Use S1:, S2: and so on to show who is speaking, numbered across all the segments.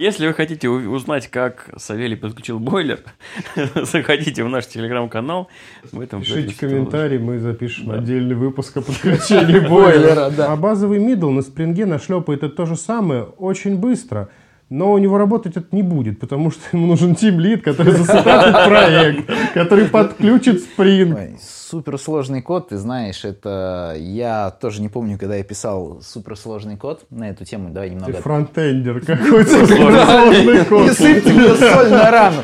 S1: Если вы хотите узнать, как Савелий подключил бойлер, заходите в наш телеграм-канал.
S2: Пишите комментарий, мы запишем да. отдельный выпуск о подключении бойлера. Да. А базовый middle на Spring е нашлепает это то же самое очень быстро. Но у него работать это не будет, потому что ему нужен team lead, который засетапит проект, который подключит Spring. Ой,
S3: суперсложный код, ты знаешь, это... Я тоже не помню, когда я писал суперсложный код на эту тему. Давай немного...
S2: Ты фронтендер какой-то сложный код.
S3: Не сыпьте мне соль на рану.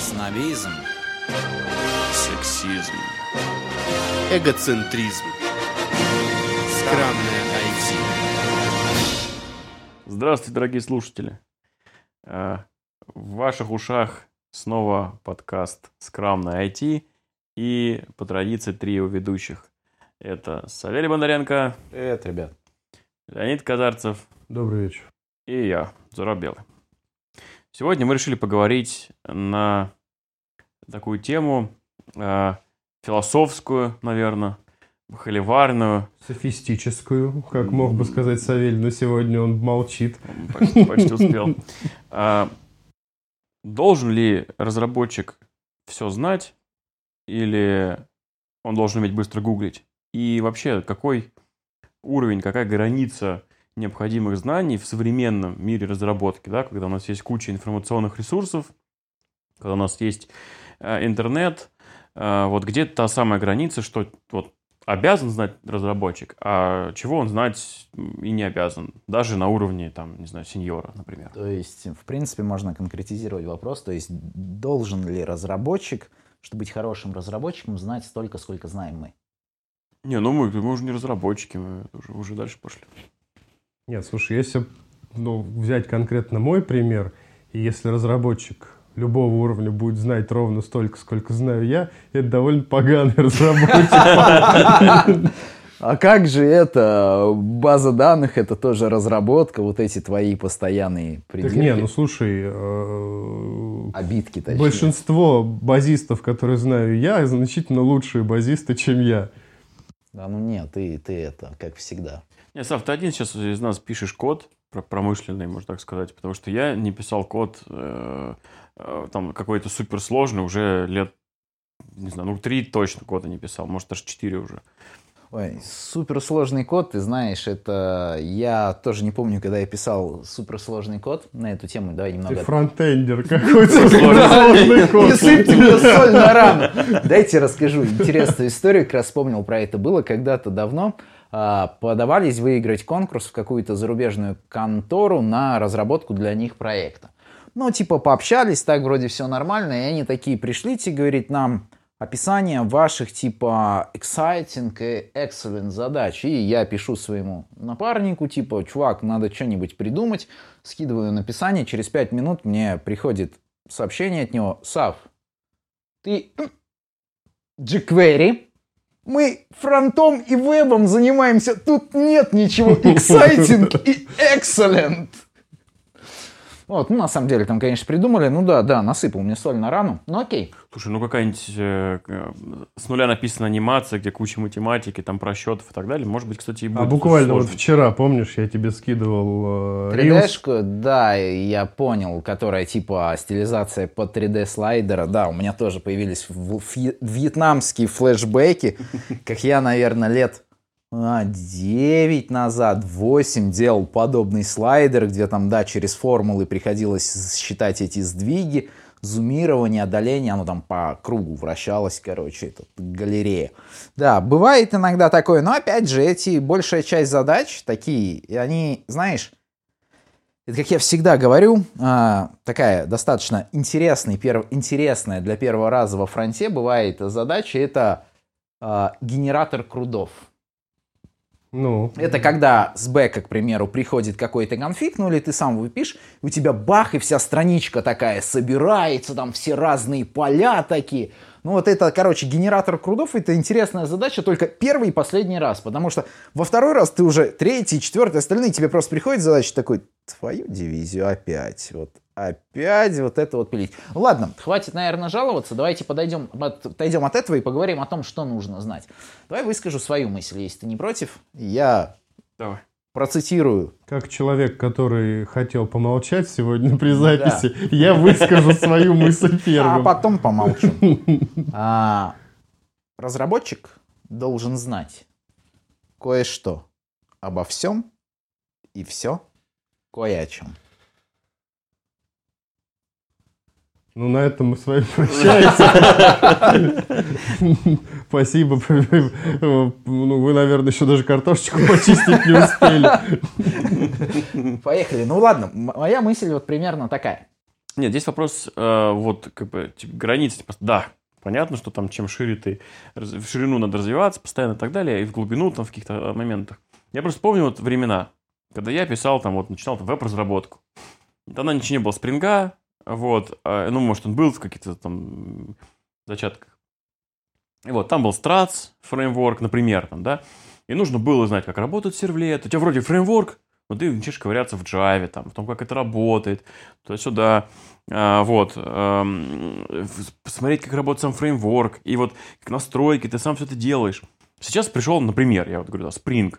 S4: Снобизм. Сексизм. Эгоцентризм.
S1: Здравствуйте, дорогие слушатели. Э, в ваших ушах снова подкаст «Скромное IT» и по традиции три его ведущих. Это Савелий Бондаренко.
S3: Привет, ребят.
S1: Леонид Казарцев.
S2: Добрый вечер.
S1: И я, Зарабелый. Сегодня мы решили поговорить на такую тему, э, философскую, наверное, холиварную.
S2: Софистическую, как мог бы сказать Савель, но сегодня он молчит.
S1: Почти, почти успел. А, должен ли разработчик все знать или он должен уметь быстро гуглить? И вообще, какой уровень, какая граница необходимых знаний в современном мире разработки, да, когда у нас есть куча информационных ресурсов, когда у нас есть э, интернет, э, вот где та самая граница, что вот обязан знать разработчик, а чего он знать и не обязан, даже на уровне, там, не знаю, сеньора, например.
S3: То есть, в принципе, можно конкретизировать вопрос, то есть, должен ли разработчик, чтобы быть хорошим разработчиком, знать столько, сколько знаем мы?
S1: Не, ну мы, мы уже не разработчики, мы уже, уже дальше пошли.
S2: Нет, слушай, если ну, взять конкретно мой пример, и если разработчик любого уровня будет знать ровно столько, сколько знаю я, это довольно поганый разработчик.
S3: А как же это? База данных это тоже разработка, вот эти твои постоянные.
S2: Так не, ну слушай... Э,
S3: Обидки, точнее.
S2: Большинство базистов, которые знаю я, значительно лучшие базисты, чем я.
S3: Да ну нет, ты, ты это, как всегда.
S1: Не, Сав, ты один сейчас из нас пишешь код, промышленный, можно так сказать, потому что я не писал код Э, там какой-то суперсложный уже лет, не знаю, ну три точно кода не писал, может даже четыре уже.
S3: Ой, суперсложный код, ты знаешь, это я тоже не помню, когда я писал суперсложный код на эту тему. Давай немного.
S2: Ты фронтендер какой-то сложный
S3: код. Не сыпьте мне соль на рану. Дайте расскажу интересную историю, как раз вспомнил про это. Было когда-то давно а, подавались выиграть конкурс в какую-то зарубежную контору на разработку для них проекта. Ну, типа, пообщались, так вроде все нормально, и они такие, пришлите, говорит, нам описание ваших, типа, exciting и excellent задач. И я пишу своему напарнику, типа, чувак, надо что-нибудь придумать, скидываю написание, через 5 минут мне приходит сообщение от него, Сав, ты jQuery, мы фронтом и вебом занимаемся, тут нет ничего exciting и excellent. Вот, ну, на самом деле, там, конечно, придумали. Ну да, да, насыпал мне соль на рану. Ну окей.
S1: Слушай, ну какая-нибудь э, с нуля написана анимация, где куча математики, там просчетов и так далее. Может быть, кстати, и
S2: будет. А буквально сложно. вот вчера, помнишь, я тебе скидывал
S3: э, 3D-шку, да, я понял, которая типа стилизация под 3D слайдера. Да, у меня тоже появились вьетнамские флешбеки, как я, наверное, лет а, 9 назад, 8 делал подобный слайдер, где там, да, через формулы приходилось считать эти сдвиги, зумирование, отдаление, оно там по кругу вращалось, короче, это галерея. Да, бывает иногда такое, но опять же, эти, большая часть задач такие, и они, знаешь, это, как я всегда говорю, а, такая достаточно интересный, перв, интересная для первого раза во фронте бывает задача, это а, генератор крудов.
S2: Ну.
S3: Это когда с бэка, к примеру, приходит какой-то конфиг, ну или ты сам выпишешь, у тебя бах, и вся страничка такая собирается, там все разные поля такие. Ну вот это, короче, генератор крудов, это интересная задача только первый и последний раз, потому что во второй раз ты уже третий, четвертый, остальные тебе просто приходит задача такой, твою дивизию опять, вот опять вот это вот пилить. Ладно, хватит, наверное, жаловаться. Давайте подойдем, отойдем от этого и поговорим о том, что нужно знать. Давай выскажу свою мысль, если ты не против. Я
S1: Давай.
S3: Процитирую.
S2: Как человек, который хотел помолчать сегодня при записи, да. я выскажу свою мысль первым.
S3: А потом помолчу. А, разработчик должен знать кое-что обо всем и все кое о чем.
S2: Ну, на этом мы с вами прощаемся. Спасибо. Ну, вы, наверное, еще даже картошечку почистить не успели.
S3: Поехали. Ну, ладно. Моя мысль вот примерно такая.
S1: Нет, здесь вопрос, э, вот, как бы, типа, границы. Типа, да, понятно, что там, чем шире ты, в ширину надо развиваться постоянно и так далее, и в глубину там в каких-то моментах. Я просто помню вот времена, когда я писал там, вот, начинал там веб-разработку. Тогда ничего не было спринга, вот, а, ну, может, он был в каких-то там зачатках. И вот, там был Strats фреймворк, например, там, да, и нужно было знать, как работает сервлет. У тебя вроде фреймворк, но ты начнешь ковыряться в Java, там, в том, как это работает, туда-сюда, а, вот, посмотреть, как работает сам фреймворк, и вот как настройки, ты сам все это делаешь. Сейчас пришел, например, я вот говорю, да, Spring,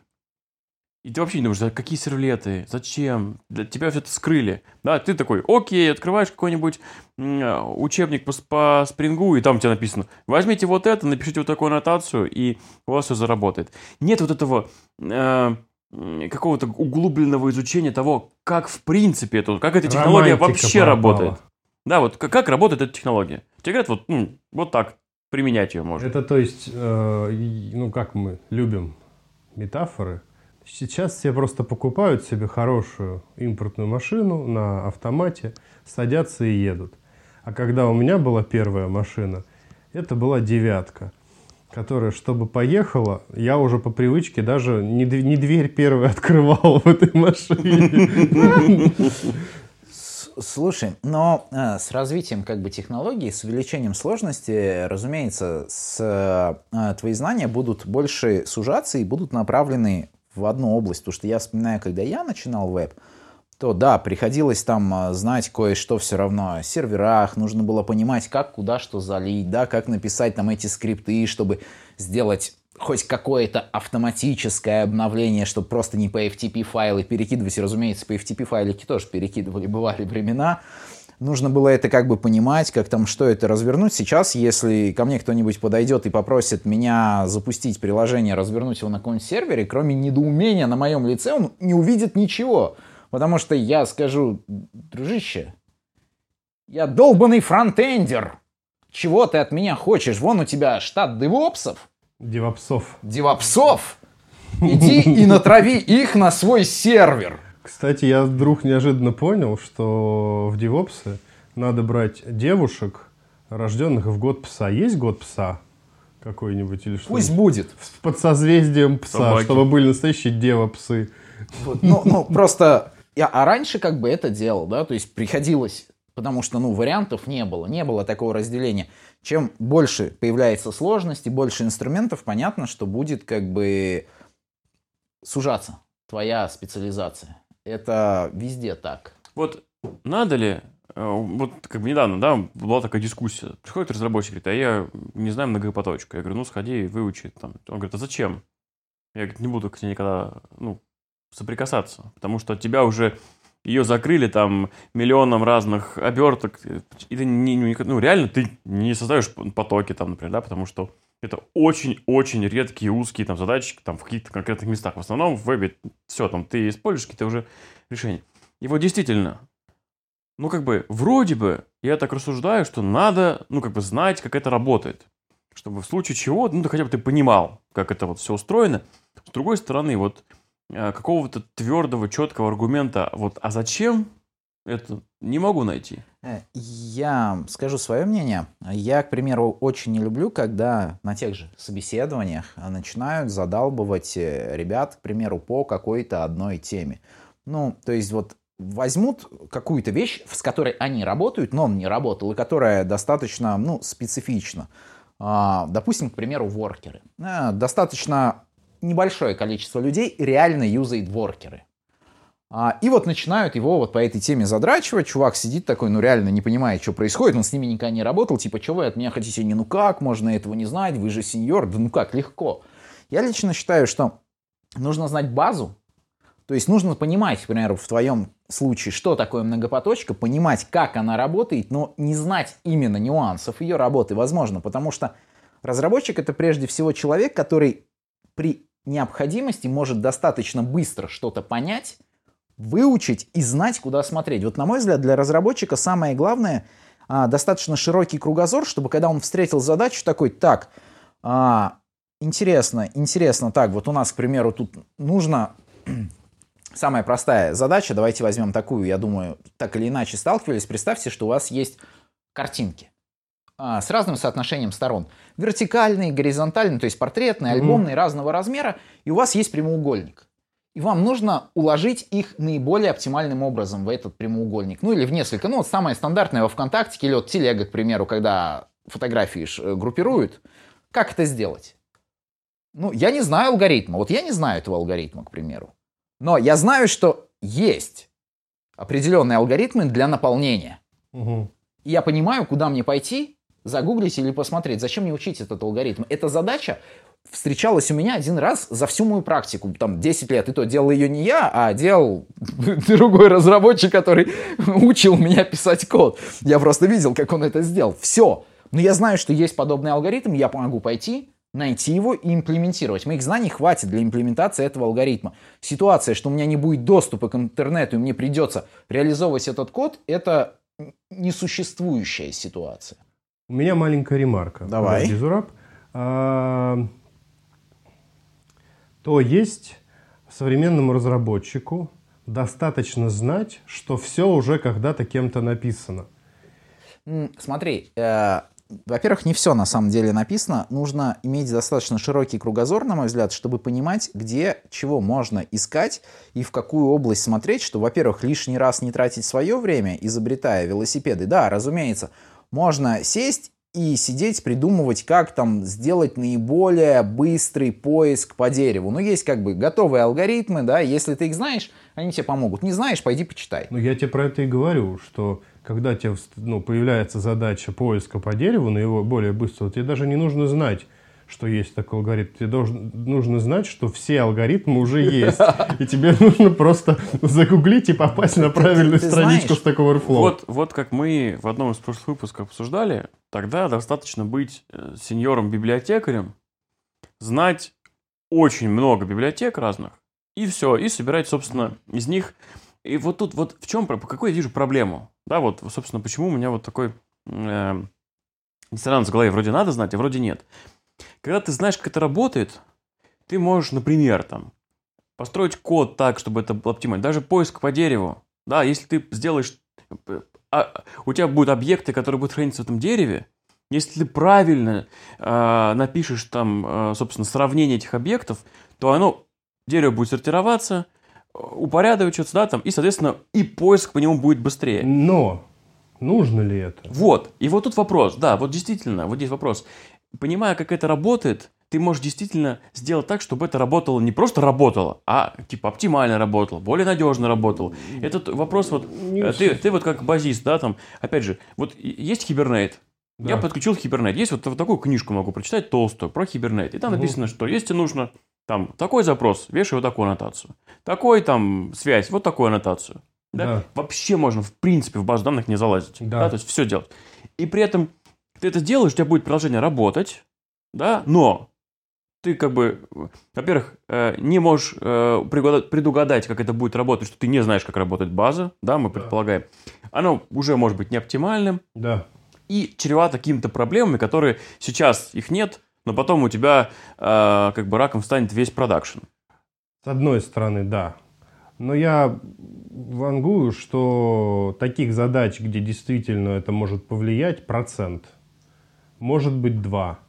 S1: и ты вообще не думаешь, да, какие сервлеты, зачем? Для тебя все это скрыли. Да, ты такой, окей, открываешь какой-нибудь учебник по, по спрингу, и там у тебя написано, возьмите вот это, напишите вот такую аннотацию, и у вас все заработает. Нет вот этого э, какого-то углубленного изучения того, как в принципе это, как эта технология Романтика вообще попала. работает. Да, вот как, как работает эта технология. Тебе говорят, вот, ну, вот так, применять ее можно.
S2: Это то есть, э, ну, как мы любим метафоры – Сейчас все просто покупают себе хорошую импортную машину на автомате, садятся и едут. А когда у меня была первая машина, это была девятка, которая, чтобы поехала, я уже по привычке даже не, не дверь первой открывал в этой машине.
S3: Слушай, но э, с развитием как бы технологий, с увеличением сложности, разумеется, с, э, твои знания будут больше сужаться и будут направлены в одну область. Потому что я вспоминаю, когда я начинал веб, то да, приходилось там а, знать кое-что все равно о серверах, нужно было понимать, как куда что залить, да, как написать там эти скрипты, чтобы сделать хоть какое-то автоматическое обновление, чтобы просто не по FTP файлы перекидывать. И, разумеется, по FTP файлики тоже перекидывали, бывали времена нужно было это как бы понимать, как там, что это развернуть. Сейчас, если ко мне кто-нибудь подойдет и попросит меня запустить приложение, развернуть его на каком-нибудь сервере, кроме недоумения на моем лице, он не увидит ничего. Потому что я скажу, дружище, я долбанный фронтендер. Чего ты от меня хочешь? Вон у тебя штат девопсов.
S2: Девопсов.
S3: Девопсов. Иди и натрави их на свой сервер.
S2: Кстати, я вдруг неожиданно понял, что в девопсы надо брать девушек, рожденных в год пса. Есть год пса какой-нибудь или что?
S3: Пусть будет.
S2: Под созвездием пса, Собаки. чтобы были настоящие девопсы.
S3: Вот, ну, ну, просто... Я, а раньше как бы это делал, да, то есть приходилось, потому что, ну, вариантов не было, не было такого разделения. Чем больше появляется сложности, больше инструментов, понятно, что будет как бы сужаться твоя специализация. Это везде так.
S1: Вот надо ли, э, вот как бы недавно, да, была такая дискуссия. Приходит разработчик, говорит, а я не знаю многопоточку. Я говорю, ну сходи, выучи. Там. Он говорит, а зачем? Я говорит, не буду к тебе никогда, ну, соприкасаться, потому что тебя уже ее закрыли там миллионом разных оберток, и ты не, ну, реально ты не создаешь потоки там, например, да, потому что это очень-очень редкие узкие там задачи там в каких-то конкретных местах. В основном в вебе все, там ты используешь какие-то уже решения. И вот действительно, ну как бы вроде бы я так рассуждаю, что надо, ну как бы знать, как это работает. Чтобы в случае чего, ну хотя бы ты понимал, как это вот все устроено. С другой стороны, вот э, какого-то твердого, четкого аргумента, вот а зачем это не могу найти.
S3: Э, я скажу свое мнение. Я, к примеру, очень не люблю, когда на тех же собеседованиях начинают задалбывать э, ребят, к примеру, по какой-то одной теме. Ну, то есть вот возьмут какую-то вещь, с которой они работают, но он не работал, и которая достаточно, ну, специфична. А, допустим, к примеру, воркеры. Э, достаточно небольшое количество людей реально юзает воркеры. А, и вот начинают его вот по этой теме задрачивать. Чувак сидит такой, ну реально не понимает, что происходит. Он с ними никогда не работал. Типа, что вы от меня хотите? Не, ну как? Можно этого не знать? Вы же сеньор. Да ну как? Легко. Я лично считаю, что нужно знать базу. То есть нужно понимать, к примеру, в твоем случае, что такое многопоточка, понимать, как она работает, но не знать именно нюансов ее работы, возможно, потому что разработчик это прежде всего человек, который при необходимости может достаточно быстро что-то понять, выучить и знать, куда смотреть. Вот на мой взгляд, для разработчика самое главное а, достаточно широкий кругозор, чтобы когда он встретил задачу такой, так, а, интересно, интересно, так, вот у нас, к примеру, тут нужно самая простая задача, давайте возьмем такую, я думаю, так или иначе сталкивались, представьте, что у вас есть картинки а, с разным соотношением сторон. Вертикальные, горизонтальные, то есть портретные, альбомные, mm-hmm. разного размера, и у вас есть прямоугольник. И вам нужно уложить их наиболее оптимальным образом в этот прямоугольник. Ну или в несколько. Ну вот самое стандартное во ВКонтакте или вот Телега, к примеру, когда фотографии э, группируют. Как это сделать? Ну, я не знаю алгоритма. Вот я не знаю этого алгоритма, к примеру. Но я знаю, что есть определенные алгоритмы для наполнения. Угу. И я понимаю, куда мне пойти, загуглить или посмотреть, зачем мне учить этот алгоритм. Эта задача встречалась у меня один раз за всю мою практику, там 10 лет, и то делал ее не я, а делал другой разработчик, который учил меня писать код. Я просто видел, как он это сделал. Все. Но я знаю, что есть подобный алгоритм, я могу пойти, найти его и имплементировать. Моих знаний хватит для имплементации этого алгоритма. Ситуация, что у меня не будет доступа к интернету, и мне придется реализовывать этот код, это несуществующая ситуация.
S2: У меня маленькая ремарка.
S3: Давай.
S2: Дизураб. То есть современному разработчику достаточно знать, что все уже когда-то кем-то написано.
S3: Смотри, э, во-первых, не все на самом деле написано. Нужно иметь достаточно широкий кругозор, на мой взгляд, чтобы понимать, где чего можно искать и в какую область смотреть, что, во-первых, лишний раз не тратить свое время, изобретая велосипеды. Да, разумеется, можно сесть и сидеть, придумывать, как там сделать наиболее быстрый поиск по дереву. Ну, есть как бы готовые алгоритмы, да, если ты их знаешь, они тебе помогут. Не знаешь, пойди почитай.
S2: Ну, я тебе про это и говорю, что когда тебе ну, появляется задача поиска по дереву, на его более быстрого, тебе даже не нужно знать, что есть такой алгоритм. Тебе должен, нужно знать, что все алгоритмы уже есть. И тебе нужно просто загуглить и попасть на правильную страничку Stack Overflow.
S1: Вот, вот как мы в одном из прошлых выпусков обсуждали, тогда достаточно быть э, сеньором-библиотекарем, знать очень много библиотек разных, и все, и собирать, собственно, из них. И вот тут вот в чем, по какой я вижу проблему? Да, вот, собственно, почему у меня вот такой э, диссонанс в голове. Вроде надо знать, а вроде нет. Когда ты знаешь, как это работает, ты можешь, например, там, построить код так, чтобы это было оптимально. Даже поиск по дереву. Да, если ты сделаешь... А, у тебя будут объекты, которые будут храниться в этом дереве. Если ты правильно э, напишешь там, э, собственно, сравнение этих объектов, то оно, дерево будет сортироваться, упорядочиваться, да, там, и, соответственно, и поиск по нему будет быстрее.
S2: Но нужно ли это?
S1: Вот. И вот тут вопрос. Да, вот действительно, вот здесь вопрос понимая, как это работает, ты можешь действительно сделать так, чтобы это работало не просто работало, а типа оптимально работало, более надежно работало. Этот вопрос вот, э, ты, ты вот как базист, да, там, опять же, вот есть хибернейт, да. Я подключил хибернет. Есть вот, вот такую книжку могу прочитать, толстую, про хибернет. И там угу. написано, что если нужно там такой запрос, вешай вот такую аннотацию. Такой там связь, вот такую аннотацию. Да? Да. Вообще можно, в принципе, в базу данных не залазить. Да. Да? То есть все делать. И при этом ты это делаешь, у тебя будет приложение работать, да, но ты как бы, во-первых, э, не можешь э, предугадать, как это будет работать, что ты не знаешь, как работает база, да, мы предполагаем. Оно уже может быть не оптимальным.
S2: Да.
S1: И чревато какими-то проблемами, которые сейчас их нет, но потом у тебя э, как бы раком станет весь продакшн.
S2: С одной стороны, да. Но я вангую, что таких задач, где действительно это может повлиять, процент – может быть два.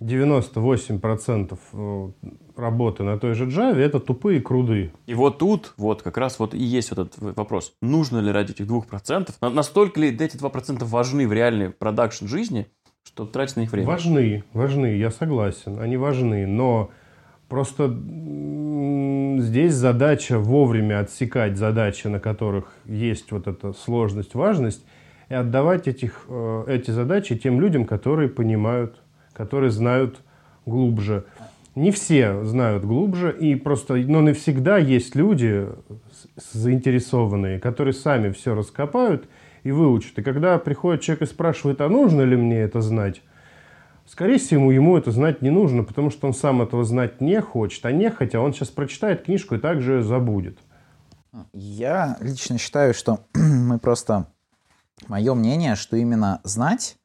S2: 98% э, работы на той же Java это тупые круды.
S1: И вот тут вот как раз вот и есть вот этот вопрос. Нужно ли ради этих 2%? Настолько ли эти 2% важны в реальной продакшн жизни, что тратить на них время?
S2: Важны, важны, я согласен. Они важны, но просто здесь задача вовремя отсекать задачи, на которых есть вот эта сложность, важность – и отдавать этих, э, эти задачи тем людям, которые понимают, которые знают глубже. Не все знают глубже, и просто, но навсегда есть люди заинтересованные, которые сами все раскопают и выучат. И когда приходит человек и спрашивает, а нужно ли мне это знать, скорее всего, ему это знать не нужно, потому что он сам этого знать не хочет, а не хотя он сейчас прочитает книжку и также забудет.
S3: Я лично считаю, что мы просто... Мое мнение, что именно знать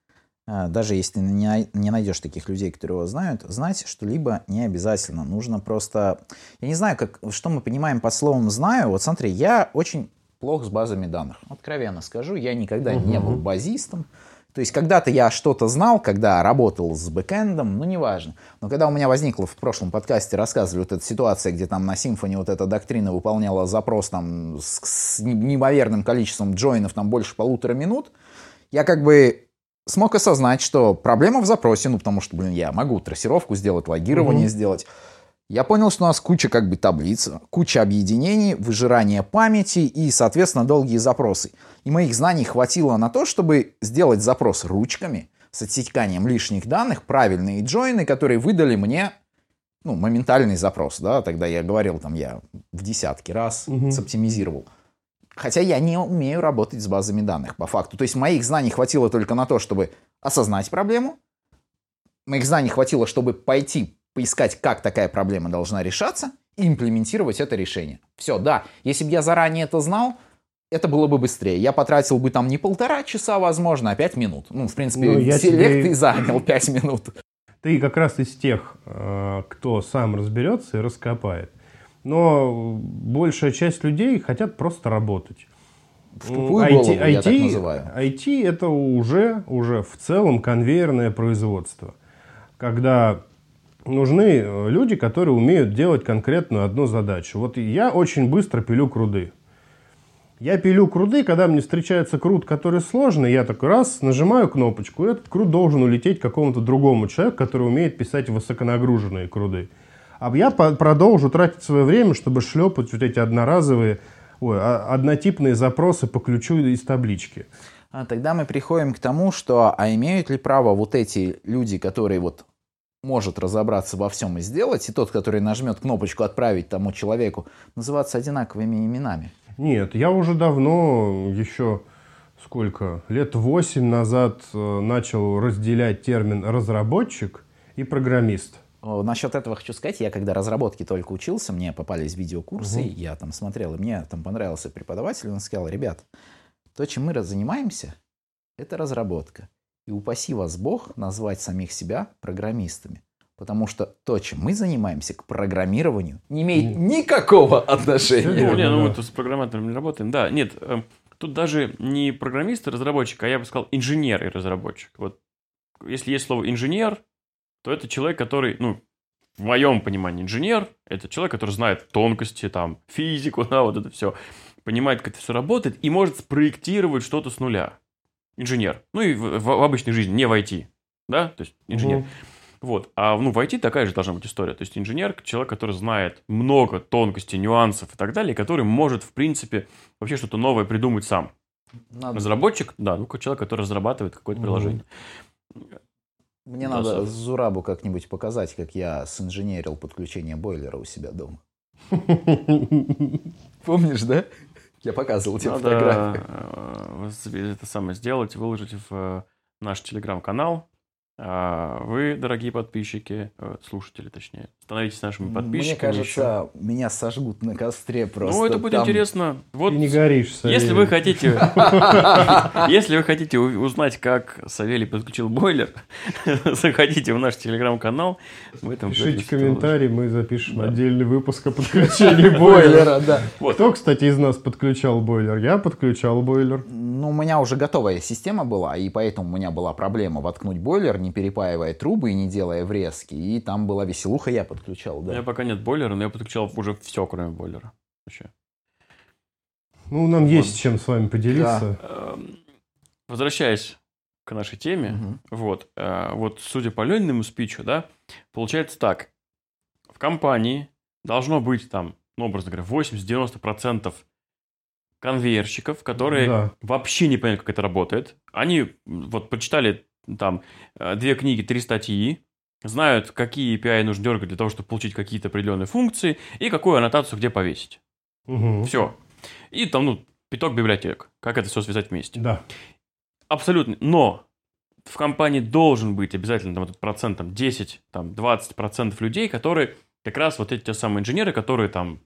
S3: а, даже если не, не найдешь таких людей, которые его знают, знать что-либо не обязательно. Нужно просто... Я не знаю, как, что мы понимаем под словом «знаю». Вот смотри, я очень плохо с базами данных. Откровенно скажу, я никогда угу. не был базистом. То есть когда-то я что-то знал, когда работал с бэкэндом, ну неважно. Но когда у меня возникла в прошлом подкасте, рассказывали вот эта ситуация, где там на Symfony вот эта доктрина выполняла запрос там с, с неимоверным количеством джойнов, там больше полутора минут, я как бы смог осознать, что проблема в запросе, ну, потому что, блин, я могу трассировку сделать, логирование mm-hmm. сделать. Я понял, что у нас куча как бы таблиц, куча объединений, выжирание памяти и, соответственно, долгие запросы. И моих знаний хватило на то, чтобы сделать запрос ручками с отсеканием лишних данных, правильные джойны, которые выдали мне ну, моментальный запрос. Да? Тогда я говорил, там, я в десятки раз угу. соптимизировал. Хотя я не умею работать с базами данных по факту. То есть моих знаний хватило только на то, чтобы осознать проблему. Моих знаний хватило, чтобы пойти поискать, как такая проблема должна решаться, и имплементировать это решение. Все, да. Если бы я заранее это знал, это было бы быстрее. Я потратил бы там не полтора часа, возможно, а пять минут. Ну, в принципе, ну, селект тебе... и занял пять минут.
S2: Ты как раз из тех, э, кто сам разберется и раскопает но большая часть людей хотят просто работать.
S3: В тупую IT, голову, IT, я так называю.
S2: IT это уже, уже в целом конвейерное производство, когда нужны э, люди, которые умеют делать конкретную одну задачу. Вот я очень быстро пилю круды. Я пилю круды, когда мне встречается крут, который сложный, я такой раз нажимаю кнопочку, и этот крут должен улететь какому-то другому человеку, который умеет писать высоконагруженные круды. А я продолжу тратить свое время, чтобы шлепать вот эти одноразовые, ой, а, однотипные запросы по ключу из таблички.
S3: А тогда мы приходим к тому, что а имеют ли право вот эти люди, которые вот может разобраться во всем и сделать, и тот, который нажмет кнопочку «Отправить тому человеку», называться одинаковыми именами?
S2: Нет, я уже давно, еще сколько, лет восемь назад э, начал разделять термин «разработчик» и «программист».
S3: Насчет этого хочу сказать, я когда разработки только учился, мне попались видеокурсы, угу. я там смотрел, и мне там понравился преподаватель, он сказал, ребят, то, чем мы занимаемся, это разработка. И упаси вас Бог назвать самих себя программистами. Потому что то, чем мы занимаемся к программированию, не имеет никакого отношения.
S1: Ну, не, ну мы тут с программаторами не работаем. Да, нет, эм, тут даже не программист и разработчик, а я бы сказал инженер и разработчик. Вот если есть слово инженер, то это человек, который, ну, в моем понимании инженер, это человек, который знает тонкости, там, физику, да, вот это все, понимает, как это все работает и может спроектировать что-то с нуля. Инженер. Ну и в, в, в обычной жизни, не в IT, да, то есть инженер. Угу. Вот. А ну, в IT такая же должна быть история. То есть инженер – человек, который знает много тонкостей, нюансов и так далее, который может, в принципе, вообще что-то новое придумать сам. Надо. Разработчик, да, ну, человек, который разрабатывает какое-то угу. приложение.
S3: Мне да, надо Зурабу как-нибудь показать, как я синженерил подключение бойлера у себя дома. Помнишь, да? Я показывал тебе
S1: Надо фотографию. Э, это самое сделать, выложить в э, наш телеграм-канал. А вы, дорогие подписчики, э, слушатели, точнее, становитесь нашими подписчиками.
S3: Мне кажется, еще. меня сожгут на костре просто.
S1: Ну, это будет там... интересно.
S2: Вот, Ты не горишь,
S1: Савелий. Если вы хотите, если вы хотите узнать, как Савелий подключил бойлер, заходите в наш телеграм-канал.
S2: Пишите комментарий, мы запишем отдельный выпуск о подключении бойлера. Кто, кстати, из нас подключал бойлер? Я подключал бойлер.
S3: Ну, у меня уже готовая система была, и поэтому у меня была проблема воткнуть бойлер, не перепаивая трубы и не делая врезки. И там была веселуха, я подключал, да.
S1: У меня пока нет бойлера, но я подключал уже все, кроме бойлера. Вообще.
S2: Ну, нам вот. есть чем с вами поделиться. Да.
S1: Эм, возвращаясь к нашей теме, угу. вот, э, вот судя по Лениному спичу, да, получается так. В компании должно быть там, ну, образно говоря, 80-90% конвейерщиков, которые да. вообще не понимают, как это работает. Они вот почитали там э, две книги, три статьи, знают, какие API нужно дергать для того, чтобы получить какие-то определенные функции, и какую аннотацию где повесить. Угу. Все. И там, ну, пяток библиотек. Как это все связать вместе.
S2: Да.
S1: Абсолютно. Но в компании должен быть обязательно там, этот процент, там, 10, там, 20 процентов людей, которые как раз вот эти те самые инженеры, которые там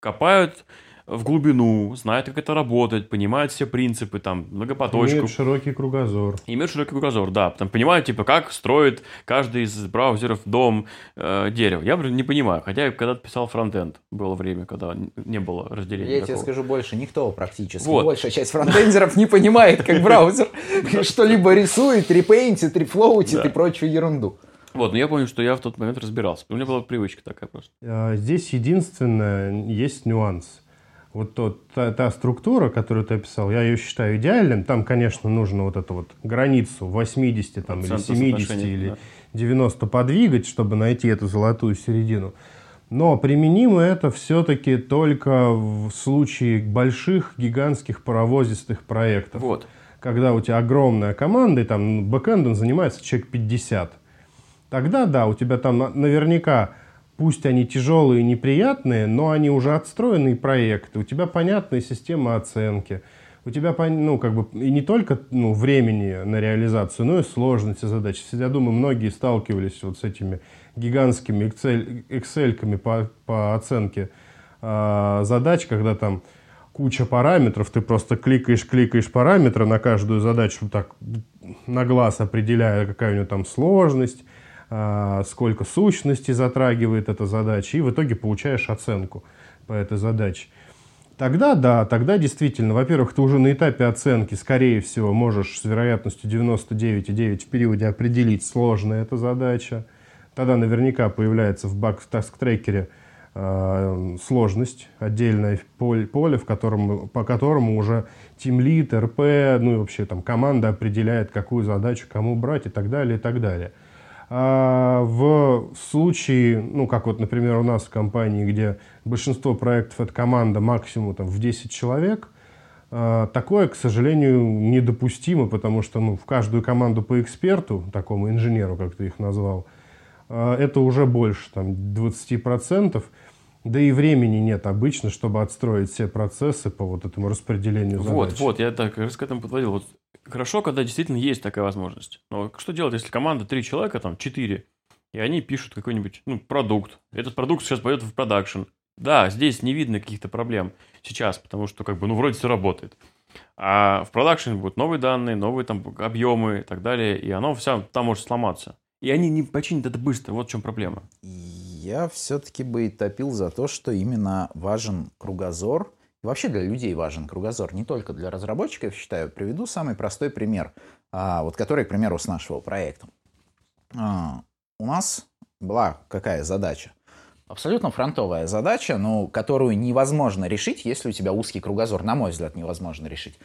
S1: копают в глубину, знают, как это работает, понимают все принципы, там, многопоточку. Имеют
S2: широкий кругозор.
S1: Имеют широкий кругозор, да. Там понимают, типа, как строит каждый из браузеров дом, э, дерево. Я не понимаю, хотя я когда-то писал фронтенд, было время, когда не было разделения
S3: Я такого. тебе скажу больше, никто практически. Вот. Большая часть фронтендеров не понимает, как браузер что-либо рисует, репейнтит, рефлоутит и прочую ерунду.
S1: Вот, но я помню, что я в тот момент разбирался. У меня была привычка такая просто.
S2: А, здесь единственное, есть нюанс вот тот, та, та структура, которую ты описал, я ее считаю идеальным. Там, конечно, нужно вот эту вот границу 80 там, или 70 или да. 90 подвигать, чтобы найти эту золотую середину. Но применимо это все-таки только в случае больших, гигантских паровозистых проектов.
S1: Вот.
S2: Когда у тебя огромная команда, и там бэкэндом занимается человек 50. Тогда, да, у тебя там наверняка Пусть они тяжелые и неприятные, но они уже отстроенные проекты, у тебя понятная система оценки, у тебя, ну, как бы, и не только ну, времени на реализацию, но и сложности задач. Я думаю, многие сталкивались вот с этими гигантскими Excel, Excel по, по оценке э, задач, когда там куча параметров, ты просто кликаешь, кликаешь параметры на каждую задачу, так на глаз определяя, какая у нее там сложность, сколько сущностей затрагивает эта задача, и в итоге получаешь оценку по этой задаче. Тогда да, тогда действительно, во-первых, ты уже на этапе оценки, скорее всего, можешь с вероятностью 99,9 в периоде определить, сложная эта задача. Тогда наверняка появляется в баг-таск-трекере э, сложность, отдельное поле, поле в котором, по которому уже тимлит, РП, ну и вообще там команда определяет, какую задачу кому брать и так далее, и так далее. А в случае, ну, как вот, например, у нас в компании, где большинство проектов это команда максимум там, в 10 человек, а, такое, к сожалению, недопустимо, потому что ну, в каждую команду по эксперту, такому инженеру, как ты их назвал, а, это уже больше там, 20%. Да и времени нет обычно, чтобы отстроить все процессы по вот этому распределению задач.
S1: Вот, вот, я так раз к этому подводил. Вот хорошо, когда действительно есть такая возможность. Но что делать, если команда три человека, там, четыре, и они пишут какой-нибудь ну, продукт. Этот продукт сейчас пойдет в продакшн. Да, здесь не видно каких-то проблем сейчас, потому что как бы, ну, вроде все работает. А в продакшн будут новые данные, новые там объемы и так далее, и оно все там может сломаться. И они не починят это быстро, вот в чем проблема.
S3: Я все-таки бы топил за то, что именно важен кругозор вообще для людей важен кругозор, не только для разработчиков, считаю. Приведу самый простой пример, а, вот который, к примеру, с нашего проекта. А, у нас была какая задача? Абсолютно фронтовая задача, но которую невозможно решить, если у тебя узкий кругозор. На мой взгляд, невозможно решить.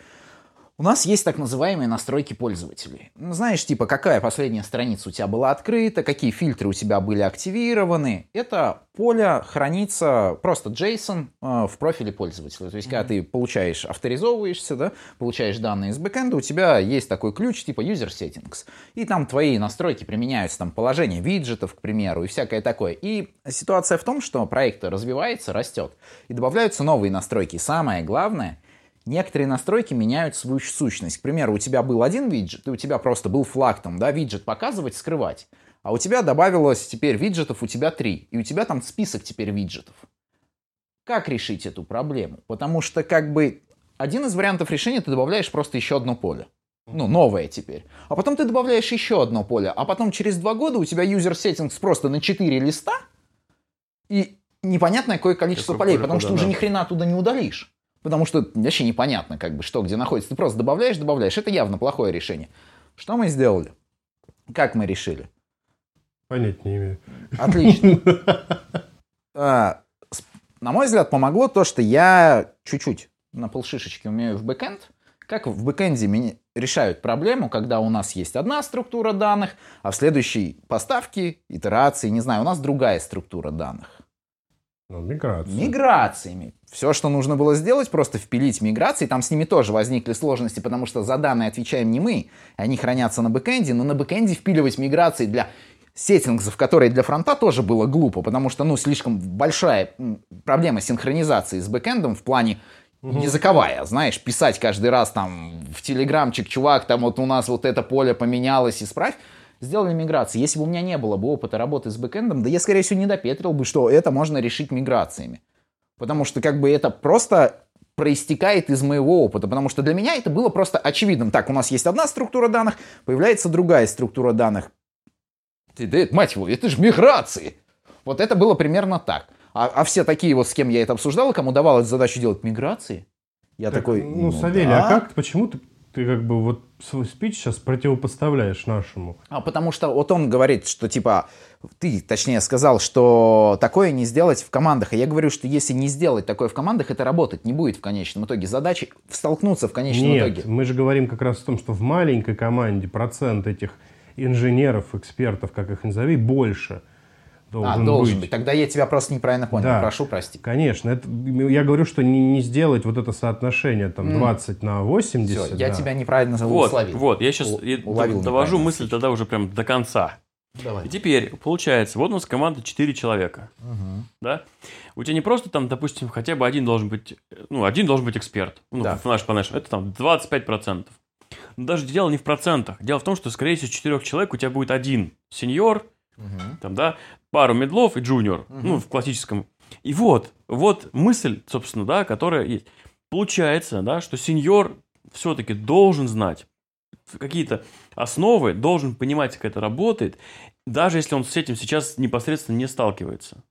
S3: У нас есть так называемые настройки пользователей. Ну, знаешь, типа, какая последняя страница у тебя была открыта, какие фильтры у тебя были активированы. Это поле хранится просто JSON э, в профиле пользователя. То есть, mm-hmm. когда ты получаешь, авторизовываешься, да, получаешь данные из бэкэнда, у тебя есть такой ключ типа user settings. И там твои настройки применяются, там положение виджетов, к примеру, и всякое такое. И ситуация в том, что проект развивается, растет, и добавляются новые настройки. Самое главное — Некоторые настройки меняют свою сущность. К примеру, у тебя был один виджет, и у тебя просто был флаг там, да, виджет показывать, скрывать. А у тебя добавилось теперь виджетов, у тебя три. И у тебя там список теперь виджетов. Как решить эту проблему? Потому что как бы один из вариантов решения ты добавляешь просто еще одно поле. Ну, новое теперь. А потом ты добавляешь еще одно поле. А потом через два года у тебя user settings просто на 4 листа. И непонятное какое количество Какое полей, потому что да. уже ни хрена туда не удалишь. Потому что вообще непонятно, как бы, что где находится. Ты просто добавляешь, добавляешь. Это явно плохое решение. Что мы сделали? Как мы решили?
S2: Понять не имею.
S3: Отлично. А, на мой взгляд, помогло то, что я чуть-чуть на полшишечки умею в бэкэнд. Как в бэкэнде решают проблему, когда у нас есть одна структура данных, а в следующей поставке, итерации, не знаю, у нас другая структура данных.
S2: Ну, миграция.
S3: Миграциями. Все, что нужно было сделать, просто впилить миграции. Там с ними тоже возникли сложности, потому что за данные отвечаем не мы. Они хранятся на бэкэнде, но на бэкэнде впиливать миграции для сеттингов, которые для фронта тоже было глупо, потому что, ну, слишком большая проблема синхронизации с бэкэндом в плане языковая, знаешь, писать каждый раз там в телеграмчик, чувак, там вот у нас вот это поле поменялось, исправь. Сделали миграции. Если бы у меня не было бы опыта работы с бэкэндом, да я, скорее всего, не допетрил бы, что это можно решить миграциями. Потому что как бы это просто проистекает из моего опыта, потому что для меня это было просто очевидным. Так, у нас есть одна структура данных, появляется другая структура данных. Ты, да, мать его, это же миграции. Вот это было примерно так. А, а все такие вот, с кем я это обсуждал, кому давалось задачу делать миграции, я так, такой...
S2: Ну, ну Савелий, а да. а как, почему ты, ты как бы вот свой спич сейчас противопоставляешь нашему?
S3: А потому что вот он говорит, что типа, ты, точнее, сказал, что такое не сделать в командах. А я говорю, что если не сделать такое в командах, это работать не будет в конечном итоге. Задача столкнуться в конечном
S2: Нет,
S3: итоге.
S2: мы же говорим как раз о том, что в маленькой команде процент этих инженеров, экспертов, как их назови, больше должен,
S3: а, должен быть. быть. Тогда я тебя просто неправильно понял. Да, Прошу простить.
S2: Конечно. Это, я говорю, что не, не сделать вот это соотношение там mm. 20 на 80. Все,
S3: я
S2: да.
S3: тебя неправильно
S1: вот, словил. Вот, я сейчас У, довожу мысль тогда уже прям до конца. Давай. И теперь, получается, вот у нас команда 4 человека. Угу. Да? У тебя не просто там, допустим, хотя бы один должен быть, ну, один должен быть эксперт. Ну, да. в наш, по нашему, это там 25%. Но даже дело не в процентах. Дело в том, что, скорее всего, из четырех человек у тебя будет один сеньор, угу. там, да, пару медлов и джуниор, угу. ну, в классическом. И вот, вот мысль, собственно, да, которая есть. Получается, да, что сеньор все-таки должен знать какие-то основы, должен понимать, как это работает, даже если он с этим сейчас непосредственно не сталкивается.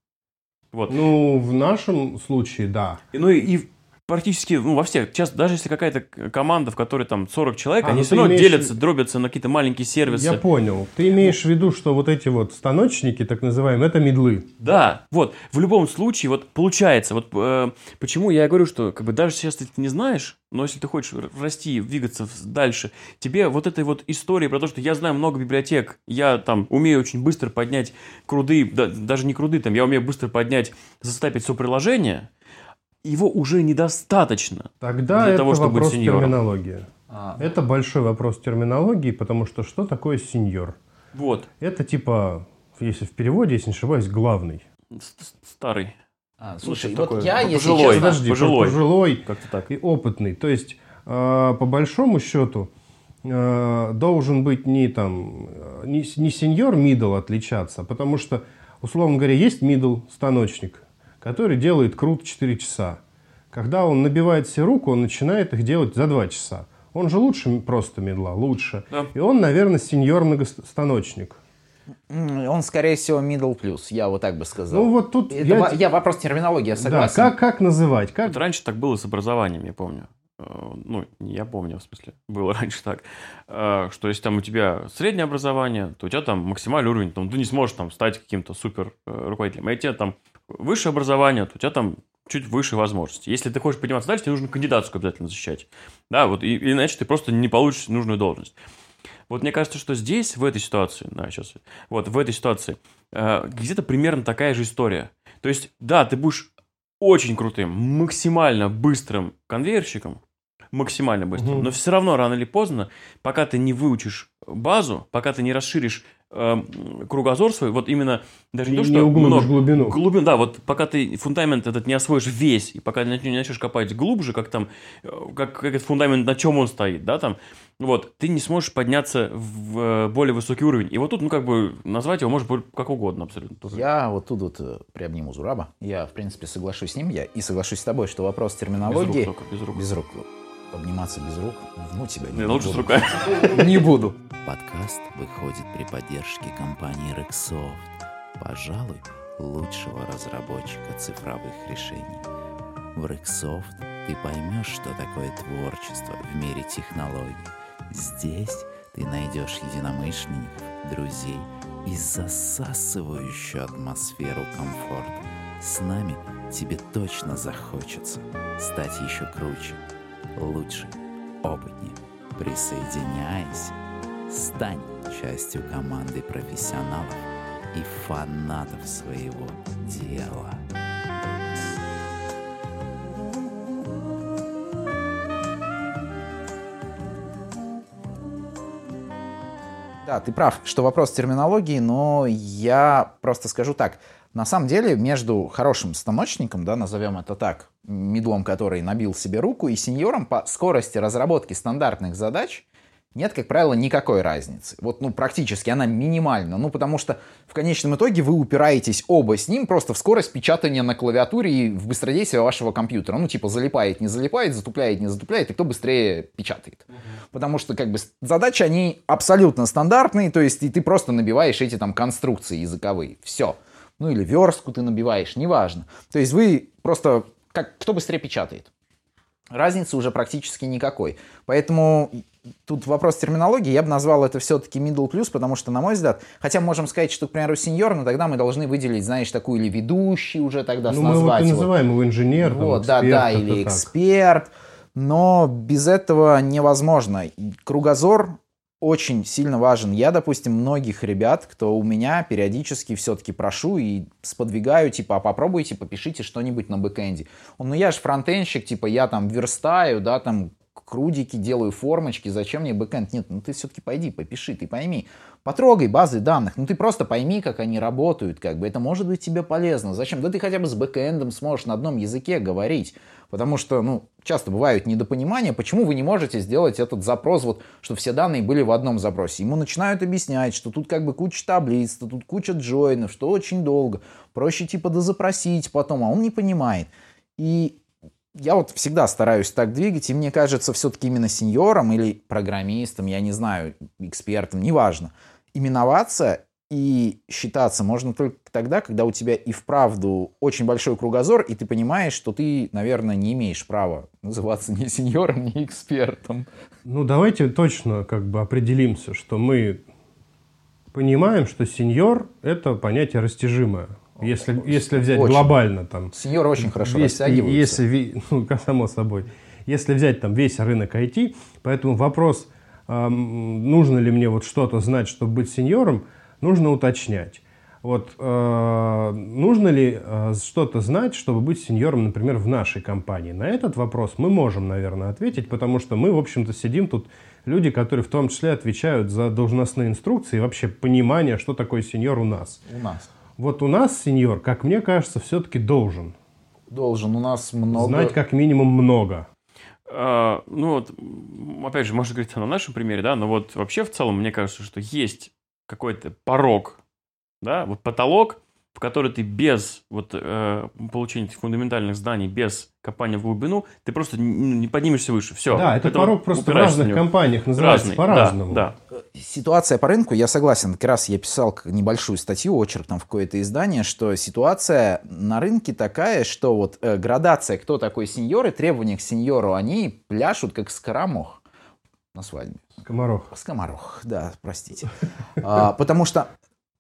S2: Вот. Ну, в нашем случае, да.
S1: И, ну и, и практически, ну, во всех, часто, даже если какая-то команда, в которой там 40 человек, а, они ну, все равно имеешь... делятся, дробятся на какие-то маленькие сервисы.
S2: Я понял. Ты имеешь в виду, что вот эти вот станочники, так называемые, это медлы.
S1: Да, вот. В любом случае, вот получается, вот э, почему я говорю, что как бы даже сейчас ты не знаешь, но если ты хочешь расти, двигаться дальше, тебе вот этой вот истории про то, что я знаю много библиотек, я там умею очень быстро поднять круды, да, даже не круды, там, я умею быстро поднять, застапить все приложение, его уже недостаточно
S2: Тогда для это того, чтобы вопрос быть сеньором. терминологии. А. Это большой вопрос терминологии, потому что что такое сеньор?
S1: Вот.
S2: Это типа, если в переводе, если не ошибаюсь, главный.
S1: Старый.
S3: А, слушай, вот такое. я,
S2: если пожилой, честно... Подожди, пожилой, пожилой как-то так. и опытный. То есть, э, по большому счету, э, должен быть не там, не, не сеньор middle отличаться, потому что, условно говоря, есть middle станочник, который делает крут 4 часа. Когда он набивает себе руку, он начинает их делать за 2 часа. Он же лучше просто медла, лучше. Да. И он, наверное, сеньор многостаночник.
S3: Он, скорее всего, middle plus, я вот так бы сказал.
S2: Ну, вот тут...
S3: Это я... я вопрос терминологии, я согласен.
S2: Да, как, как называть? Как...
S1: Вот раньше так было с образованием, я помню. Э, ну, не я помню, в смысле, было раньше так, э, что если там у тебя среднее образование, то у тебя там максимальный уровень, там, ты не сможешь там стать каким-то супер э, руководителем. А тебе там высшее образование, то у тебя там чуть выше возможности. Если ты хочешь подниматься дальше, тебе нужно кандидатскую обязательно защищать. Да, вот, и, иначе ты просто не получишь нужную должность. Вот мне кажется, что здесь, в этой ситуации, да, сейчас, вот в этой ситуации, э, где-то примерно такая же история. То есть, да, ты будешь очень крутым, максимально быстрым конвейерщиком, максимально быстрым, угу. но все равно рано или поздно, пока ты не выучишь базу, пока ты не расширишь кругозор свой, вот именно даже не, не то, что
S2: не много, глубину.
S1: глубину. Да, вот пока ты фундамент этот не освоишь весь, и пока не начнешь копать глубже, как там, э, как, как этот фундамент, на чем он стоит, да, там, вот, ты не сможешь подняться в э, более высокий уровень. И вот тут, ну, как бы, назвать его может быть как угодно абсолютно. Тоже.
S3: Я вот тут вот э, приобниму Зураба. Я, в принципе, соглашусь с ним. Я и соглашусь с тобой, что вопрос терминологии...
S1: Без рук только, без рук.
S3: Без рук обниматься без рук, ну тебя
S1: не, не лучше с руками.
S3: Не буду.
S4: Подкаст выходит при поддержке компании Rexsoft, пожалуй, лучшего разработчика цифровых решений. В Rexsoft ты поймешь, что такое творчество в мире технологий. Здесь ты найдешь единомышленников, друзей и засасывающую атмосферу комфорта. С нами тебе точно захочется стать еще круче – лучше, опытнее. Присоединяйся, стань частью команды профессионалов и фанатов своего дела.
S3: Да, ты прав, что вопрос терминологии, но я просто скажу так. На самом деле между хорошим станочником, да, назовем это так, медлом, который набил себе руку, и сеньором по скорости разработки стандартных задач нет, как правило, никакой разницы. Вот, ну, практически она минимальна. Ну, потому что в конечном итоге вы упираетесь оба с ним просто в скорость печатания на клавиатуре и в быстродействие вашего компьютера. Ну, типа, залипает, не залипает, затупляет, не затупляет, и кто быстрее печатает. Uh-huh. Потому что, как бы, задачи, они абсолютно стандартные, то есть и ты просто набиваешь эти там конструкции языковые. Все. Ну, или верстку ты набиваешь, неважно. То есть вы просто, как, кто быстрее печатает. Разницы уже практически никакой. Поэтому тут вопрос терминологии, я бы назвал это все-таки middle plus, потому что, на мой взгляд, хотя можем сказать, что, к примеру, сеньор, но тогда мы должны выделить, знаешь, такую или ведущий уже тогда
S2: ну, назвать. мы вот называем его инженер,
S3: вот, там, эксперт, да, да, или эксперт, но без этого невозможно. Кругозор очень сильно важен. Я, допустим, многих ребят, кто у меня периодически все-таки прошу и сподвигаю, типа, а попробуйте, попишите что-нибудь на бэкэнде. Он, ну я же фронтенщик, типа, я там верстаю, да, там крудики, делаю формочки, зачем мне бэкэнд? Нет, ну ты все-таки пойди, попиши, ты пойми. Потрогай базы данных, ну ты просто пойми, как они работают, как бы это может быть тебе полезно. Зачем? Да ты хотя бы с бэкэндом сможешь на одном языке говорить. Потому что, ну, часто бывают недопонимания, почему вы не можете сделать этот запрос, вот, что все данные были в одном запросе. Ему начинают объяснять, что тут как бы куча таблиц, что тут куча джойнов, что очень долго. Проще типа дозапросить потом, а он не понимает. И я вот всегда стараюсь так двигать, и мне кажется, все-таки именно сеньором или программистом, я не знаю, экспертом, неважно, именоваться и считаться можно только тогда, когда у тебя и вправду очень большой кругозор, и ты понимаешь, что ты, наверное, не имеешь права называться ни сеньором, ни экспертом.
S2: Ну, давайте точно как бы определимся, что мы понимаем, что сеньор – это понятие растяжимое. Если, если взять очень. глобально там...
S3: Сеньор очень хорошо весь, растягивается.
S2: Если, ну, само собой. Если взять там весь рынок IT, поэтому вопрос, э, нужно ли мне вот что-то знать, чтобы быть сеньором, нужно уточнять. Вот э, нужно ли э, что-то знать, чтобы быть сеньором, например, в нашей компании? На этот вопрос мы можем, наверное, ответить, потому что мы, в общем-то, сидим тут люди, которые в том числе отвечают за должностные инструкции и вообще понимание, что такое сеньор у нас.
S3: У нас.
S2: Вот у нас сеньор, как мне кажется, все-таки должен.
S3: Должен. У нас много...
S2: Знать как минимум много.
S1: А, ну вот, опять же, можно говорить на нашем примере, да, но вот вообще в целом мне кажется, что есть какой-то порог, да, вот потолок, в который ты без вот, э, получения этих фундаментальных знаний, без копания в глубину, ты просто не, не поднимешься выше. Все.
S2: Да, это порог просто в разных компаниях называется по-разному.
S1: Да, да.
S3: Ситуация по рынку, я согласен, как раз я писал небольшую статью, очерк там в какое-то издание, что ситуация на рынке такая, что вот э, градация, кто такой сеньор и требования к сеньору, они пляшут как скоромох на свадьбе.
S2: Скоморох.
S3: Скоморох, да, простите. А, потому что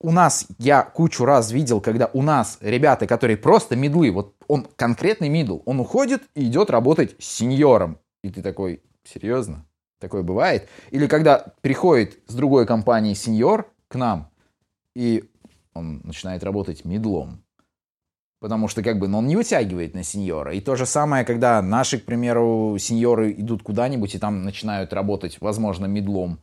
S3: у нас, я кучу раз видел, когда у нас ребята, которые просто медлы, вот он конкретный мидл, он уходит и идет работать с сеньором. И ты такой, серьезно? Такое бывает? Или когда приходит с другой компании сеньор к нам, и он начинает работать медлом. Потому что как бы ну, он не вытягивает на сеньора. И то же самое, когда наши, к примеру, сеньоры идут куда-нибудь и там начинают работать, возможно, медлом.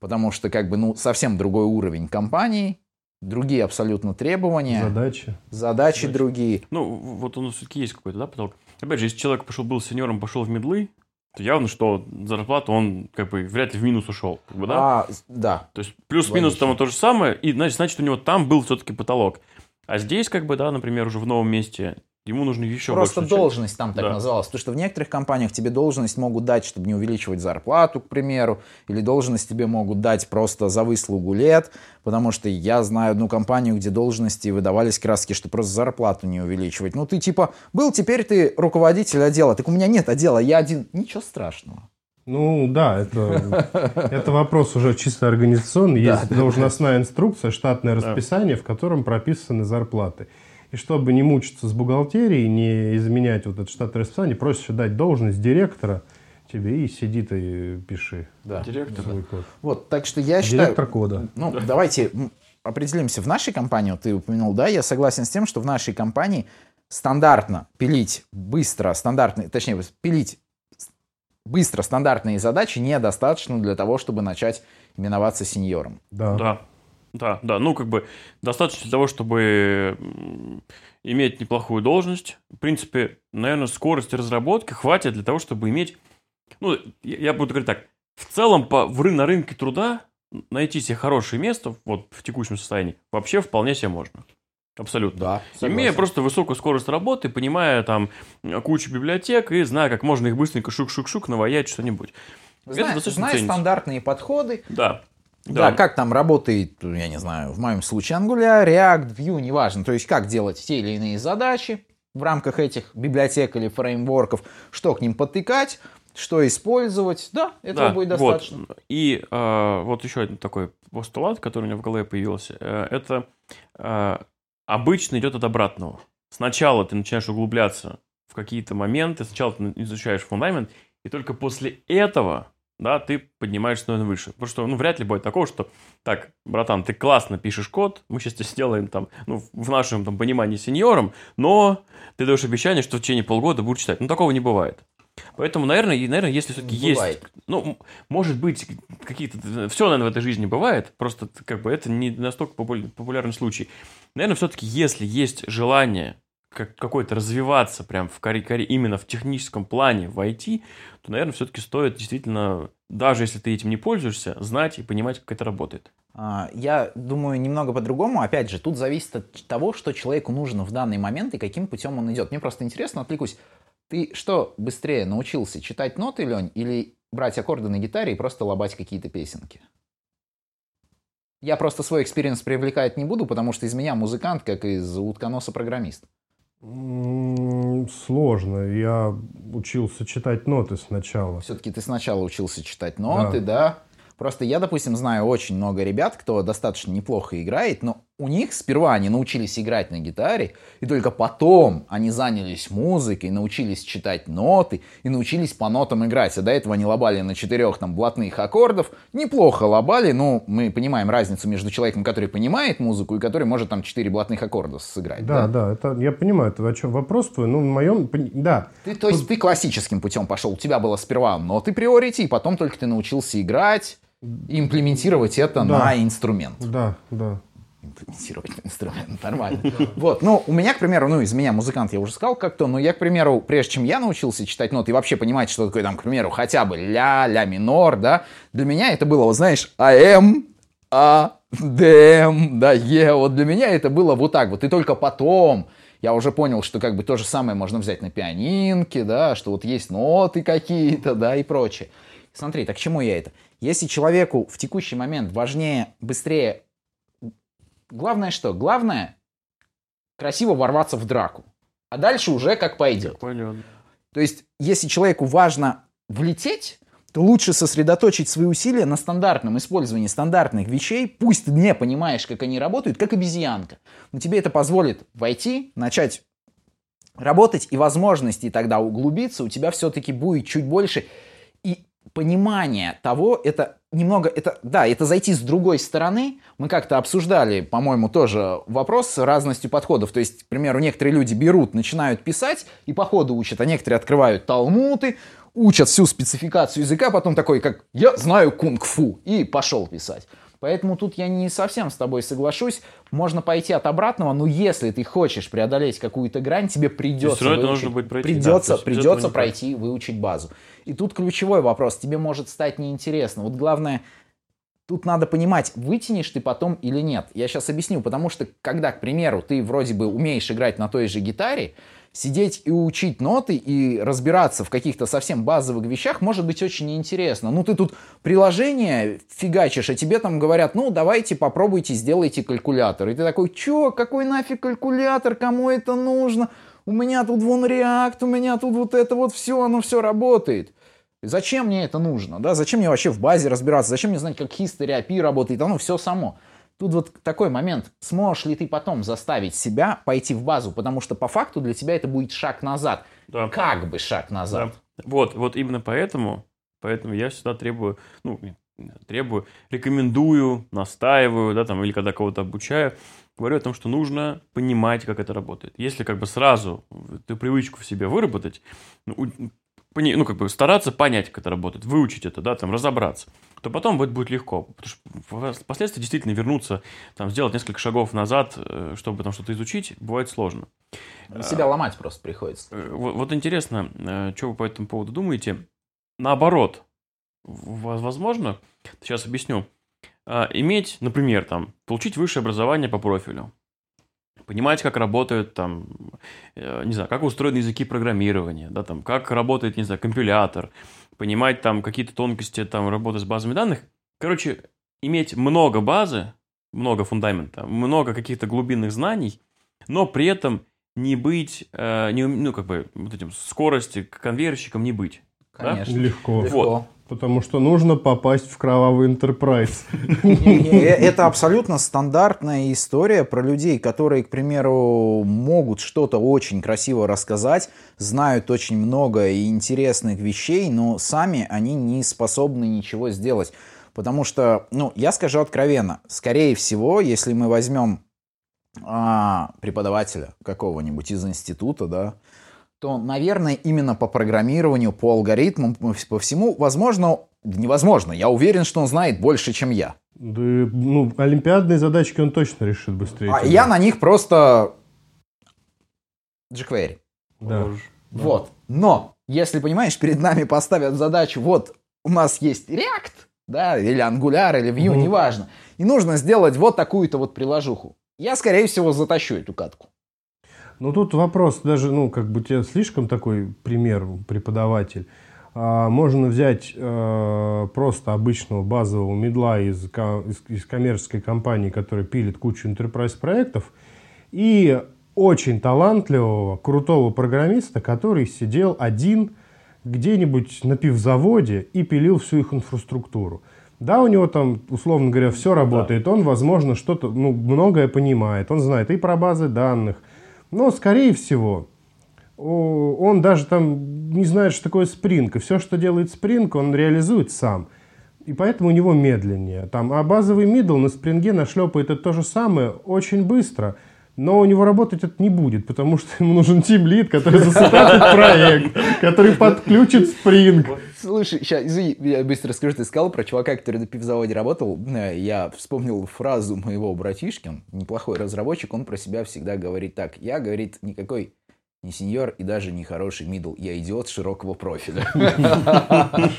S3: Потому что как бы ну совсем другой уровень компании, другие абсолютно требования.
S2: Задачи.
S3: Задачи, Задачи. другие.
S1: Ну, вот у нас все-таки есть какой-то, да, потолок. Опять же, если человек пошел, был сеньором, пошел в медлы, то явно, что зарплату он как бы вряд ли в минус ушел. Как бы, да?
S3: А, да.
S1: То есть плюс-минус там то же самое, и значит, значит, у него там был все-таки потолок. А здесь, как бы, да, например, уже в новом месте ему нужно еще
S3: Просто
S1: больше.
S3: должность там так да. называлась. Потому что в некоторых компаниях тебе должность могут дать, чтобы не увеличивать зарплату, к примеру, или должность тебе могут дать просто за выслугу лет, потому что я знаю одну компанию, где должности выдавались краски, что просто зарплату не увеличивать. Ну ты типа был, теперь ты руководитель отдела. Так у меня нет отдела, я один. Ничего страшного.
S2: Ну да, это, это вопрос уже чисто организационный. Есть должностная инструкция, штатное расписание, в котором прописаны зарплаты. И чтобы не мучиться с бухгалтерией, не изменять вот это штатное расписание, проще дать должность директора тебе и сиди ты пиши.
S3: Да. Директор. Свой код. Вот, так что я считаю...
S2: Директор кода.
S3: Ну, да. давайте определимся. В нашей компании, ты упомянул, да, я согласен с тем, что в нашей компании стандартно пилить быстро, стандартно, точнее, пилить быстро стандартные задачи недостаточно для того, чтобы начать именоваться сеньором.
S1: Да. Да. Да, да, ну как бы достаточно для того, чтобы иметь неплохую должность. В принципе, наверное, скорости разработки хватит для того, чтобы иметь... Ну, я буду говорить так. В целом, по, в, на рынке труда найти себе хорошее место вот в текущем состоянии вообще вполне себе можно. Абсолютно. Да, согласен. Имея просто высокую скорость работы, понимая там кучу библиотек и зная, как можно их быстренько шук-шук-шук наваять что-нибудь.
S3: Знаешь, знаешь стандартные подходы.
S1: Да.
S3: Да. да, как там работает, я не знаю, в моем случае Angular, React, Vue, неважно. То есть как делать те или иные задачи в рамках этих библиотек или фреймворков, что к ним подтыкать, что использовать. Да, этого да, будет достаточно.
S1: Вот. И э, вот еще один такой постулат, который у меня в голове появился. Э, это э, обычно идет от обратного. Сначала ты начинаешь углубляться в какие-то моменты, сначала ты изучаешь фундамент, и только после этого да, ты поднимаешься, наверное, выше. Потому что, ну, вряд ли будет такого, что, так, братан, ты классно пишешь код, мы сейчас тебя сделаем там, ну, в нашем там понимании сеньором, но ты даешь обещание, что в течение полгода будешь читать. Ну, такого не бывает. Поэтому, наверное, наверное, если все-таки есть, ну, может быть, какие-то, все, наверное, в этой жизни бывает, просто как бы это не настолько популярный случай. Наверное, все-таки, если есть желание как, какой-то развиваться прям в карьере, карь, именно в техническом плане в IT, то, наверное, все-таки стоит действительно, даже если ты этим не пользуешься, знать и понимать, как это работает.
S3: А, я думаю немного по-другому. Опять же, тут зависит от того, что человеку нужно в данный момент и каким путем он идет. Мне просто интересно, отвлекусь. Ты что быстрее научился читать ноты, Лень, или брать аккорды на гитаре и просто лобать какие-то песенки? Я просто свой experience привлекать не буду, потому что из меня музыкант, как из утконоса программист.
S2: Сложно. Я учился читать ноты сначала.
S3: Все-таки ты сначала учился читать ноты, да? да? Просто я, допустим, знаю очень много ребят, кто достаточно неплохо играет, но у них сперва они научились играть на гитаре, и только потом они занялись музыкой, научились читать ноты и научились по нотам играть. А до этого они лобали на четырех там блатных аккордов. Неплохо лобали, но мы понимаем разницу между человеком, который понимает музыку и который может там четыре блатных аккорда сыграть.
S2: Да, да, да это, я понимаю, это о чем вопрос твой, ну, в моем, да.
S3: Ты, то есть ты классическим путем пошел, у тебя было сперва ноты приорити, и потом только ты научился играть, имплементировать это да. на инструмент.
S2: Да, да.
S3: Имплементировать на инструмент, нормально. Вот, ну, у меня, к примеру, ну, из меня музыкант, я уже сказал как-то, но я, к примеру, прежде чем я научился читать ноты и вообще понимать, что такое, там, к примеру, хотя бы ля, ля минор, да, для меня это было, вот, знаешь, АМ, А, ДМ, да, Е, вот для меня это было вот так вот, и только потом я уже понял, что как бы то же самое можно взять на пианинке, да, что вот есть ноты какие-то, да, и прочее. Смотри, так к чему я это? Если человеку в текущий момент важнее, быстрее... Главное что? Главное красиво ворваться в драку. А дальше уже как пойдет.
S1: Понятно.
S3: То есть, если человеку важно влететь, то лучше сосредоточить свои усилия на стандартном использовании стандартных вещей, пусть не понимаешь, как они работают, как обезьянка. Но тебе это позволит войти, начать работать, и возможности тогда углубиться у тебя все-таки будет чуть больше. Понимание того, это немного, это, да, это зайти с другой стороны. Мы как-то обсуждали, по-моему, тоже вопрос с разностью подходов. То есть, к примеру, некоторые люди берут, начинают писать и по ходу учат, а некоторые открывают талмуты, учат всю спецификацию языка, потом такой, как «я знаю кунг-фу» и пошел писать. Поэтому тут я не совсем с тобой соглашусь. Можно пойти от обратного, но если ты хочешь преодолеть какую-то грань, тебе придется, выучить, быть пройти, придется, да, придется пройти, выучить базу. И тут ключевой вопрос. Тебе может стать неинтересно. Вот главное, тут надо понимать, вытянешь ты потом или нет. Я сейчас объясню, потому что когда, к примеру, ты вроде бы умеешь играть на той же гитаре, сидеть и учить ноты и разбираться в каких-то совсем базовых вещах может быть очень интересно. Ну, ты тут приложение фигачишь, а тебе там говорят, ну, давайте попробуйте, сделайте калькулятор. И ты такой, чё, какой нафиг калькулятор, кому это нужно? У меня тут вон реакт, у меня тут вот это вот все, оно все работает. Зачем мне это нужно? Да? Зачем мне вообще в базе разбираться? Зачем мне знать, как history API работает? Оно все само. Тут вот такой момент, сможешь ли ты потом заставить себя пойти в базу, потому что по факту для тебя это будет шаг назад. Да. Как бы шаг назад.
S1: Да. Вот, вот именно поэтому, поэтому я всегда требую, ну, требую, рекомендую, настаиваю, да, там, или когда кого-то обучаю, говорю о том, что нужно понимать, как это работает. Если как бы сразу ты привычку в себе выработать, ну, ну, как бы стараться понять, как это работает, выучить это, да, там, разобраться, то потом это будет легко. Потому что впоследствии действительно вернуться, там, сделать несколько шагов назад, э, чтобы там что-то изучить, бывает сложно.
S3: Себя ломать просто приходится.
S1: Э, вот, вот интересно, э, что вы по этому поводу думаете? Наоборот, возможно, сейчас объясню, иметь, например, там, получить высшее образование по профилю, понимать, как работают там, э, не знаю, как устроены языки программирования, да, там, как работает, не знаю, компилятор, понимать там какие-то тонкости там работы с базами данных. Короче, иметь много базы, много фундамента, много каких-то глубинных знаний, но при этом не быть, э, не, ну, как бы, вот этим скорости, конвейерщиком не быть.
S2: Конечно. Да? Легко. Легко. Потому что нужно попасть в кровавый Enterprise.
S3: Это абсолютно стандартная история про людей, которые, к примеру, могут что-то очень красиво рассказать, знают очень много и интересных вещей, но сами они не способны ничего сделать. Потому что, ну, я скажу откровенно, скорее всего, если мы возьмем а, преподавателя какого-нибудь из института, да, то, наверное, именно по программированию, по алгоритмам, по всему, возможно, невозможно. Я уверен, что он знает больше, чем я.
S2: Да, ну, олимпиадные задачки он точно решит быстрее.
S3: А я на них просто jQuery.
S2: Да.
S3: Вот. Но, если, понимаешь, перед нами поставят задачу, вот, у нас есть React, да, или Angular, или Vue, угу. неважно, и нужно сделать вот такую-то вот приложуху. Я, скорее всего, затащу эту катку.
S2: Ну, тут вопрос даже, ну, как бы тебе слишком такой пример, преподаватель. А, можно взять а, просто обычного базового медла из, из, из коммерческой компании, которая пилит кучу enterprise проектов, и очень талантливого, крутого программиста, который сидел один где-нибудь на пивзаводе и пилил всю их инфраструктуру. Да, у него там, условно говоря, все работает. Он, возможно, что-то, ну, многое понимает. Он знает и про базы данных, но, скорее всего, он даже там не знает, что такое спринг. И все, что делает спринг, он реализует сам. И поэтому у него медленнее. Там, а базовый мидл на спринге нашлепает это то же самое очень быстро. Но у него работать это не будет, потому что ему нужен тимлит, который засетапит проект, который подключит спринг.
S3: Слушай, сейчас, извини, я быстро скажу, ты сказал про чувака, который на пивзаводе работал. Э, я вспомнил фразу моего братишки, неплохой разработчик, он про себя всегда говорит так. Я, говорит, никакой не сеньор и даже не хороший мидл. Я идиот широкого профиля.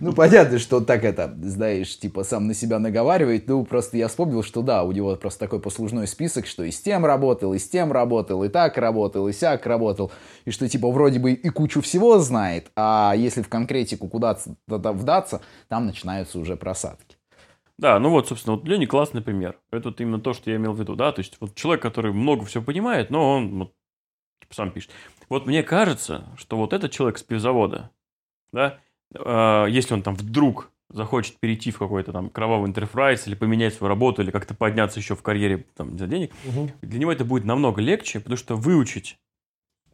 S3: Ну, понятно, что так это, знаешь, типа сам на себя наговаривает. Ну, просто я вспомнил, что да, у него просто такой послужной список, что и с тем работал, и с тем работал, и так работал, и сяк работал. И что, типа, вроде бы и кучу всего знает, а если в конкретику куда-то вдаться, там начинаются уже просадки.
S1: Да, ну вот, собственно, вот Леня классный пример. Это вот именно то, что я имел в виду, да, то есть вот человек, который много всего понимает, но он вот, типа, сам пишет. Вот мне кажется, что вот этот человек с пивзавода, да, э, если он там вдруг захочет перейти в какой-то там кровавый интерфрайс или поменять свою работу, или как-то подняться еще в карьере там, за денег, угу. для него это будет намного легче, потому что выучить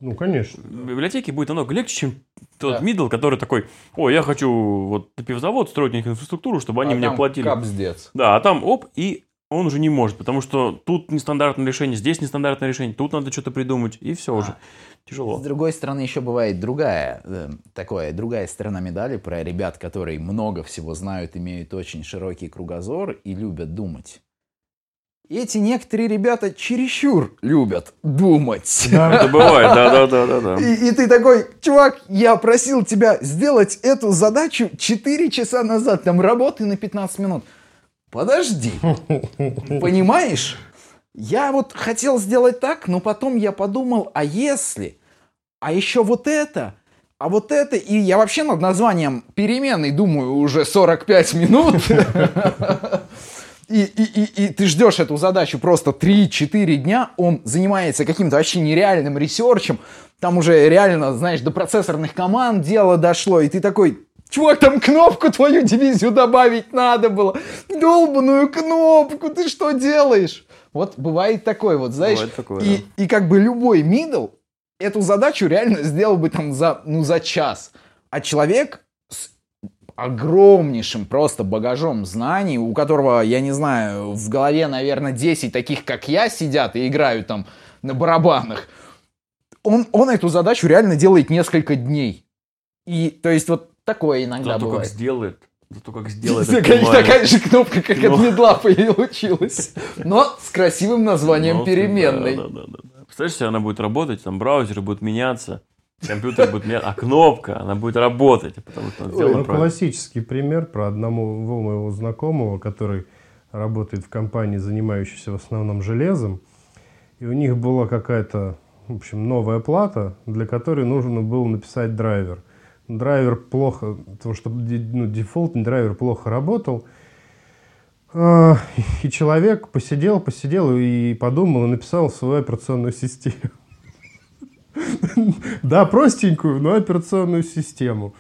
S2: ну, конечно.
S1: В библиотеке будет намного легче, чем тот да. middle, который такой, о, я хочу вот пивзавод строить у них инфраструктуру, чтобы они а мне платили.
S3: Капздец.
S1: Да, а там оп, и он уже не может, потому что тут нестандартное решение, здесь нестандартное решение, тут надо что-то придумать, и все а. уже. Тяжело.
S3: С другой стороны, еще бывает другая, э, такое, другая сторона медали про ребят, которые много всего знают, имеют очень широкий кругозор и любят думать эти некоторые ребята чересчур любят думать.
S1: Да, это бывает, да-да-да.
S3: И, и ты такой, чувак, я просил тебя сделать эту задачу 4 часа назад, там работы на 15 минут. Подожди, понимаешь? Я вот хотел сделать так, но потом я подумал, а если? А еще вот это? А вот это, и я вообще над названием переменной думаю уже 45 минут. И, и, и, и ты ждешь эту задачу просто 3-4 дня, он занимается каким-то вообще нереальным ресерчем, там уже реально, знаешь, до процессорных команд дело дошло, и ты такой, чувак, там кнопку твою дивизию добавить надо было, долбаную кнопку, ты что делаешь? Вот бывает такое вот, знаешь, такое, и, да. и как бы любой middle эту задачу реально сделал бы там за, ну, за час. А человек огромнейшим просто багажом знаний, у которого, я не знаю, в голове, наверное, 10 таких, как я, сидят и играют там на барабанах. он, он эту задачу реально делает несколько дней. И, то есть, вот такое иногда
S1: Зато
S3: бывает.
S1: как сделает, зато как сделает.
S3: Такая, же кнопка, как от
S1: Но-
S3: медла получилась. Но с красивым названием
S1: Ну,
S3: переменной.
S1: Да, да, да, да. Представляешь, если она будет работать, там браузеры будут меняться, компьютер будет меняться, а кнопка, она будет работать, потому что сделана
S2: Ну, классический пример про одного моего знакомого, который работает в компании, занимающейся в основном железом. И у них была какая-то, в общем, новая плата, для которой нужно было написать драйвер. Драйвер плохо, потому что ну, дефолтный драйвер плохо работал. А, И человек посидел, посидел и подумал, и написал свою операционную систему. Да, простенькую, но операционную систему.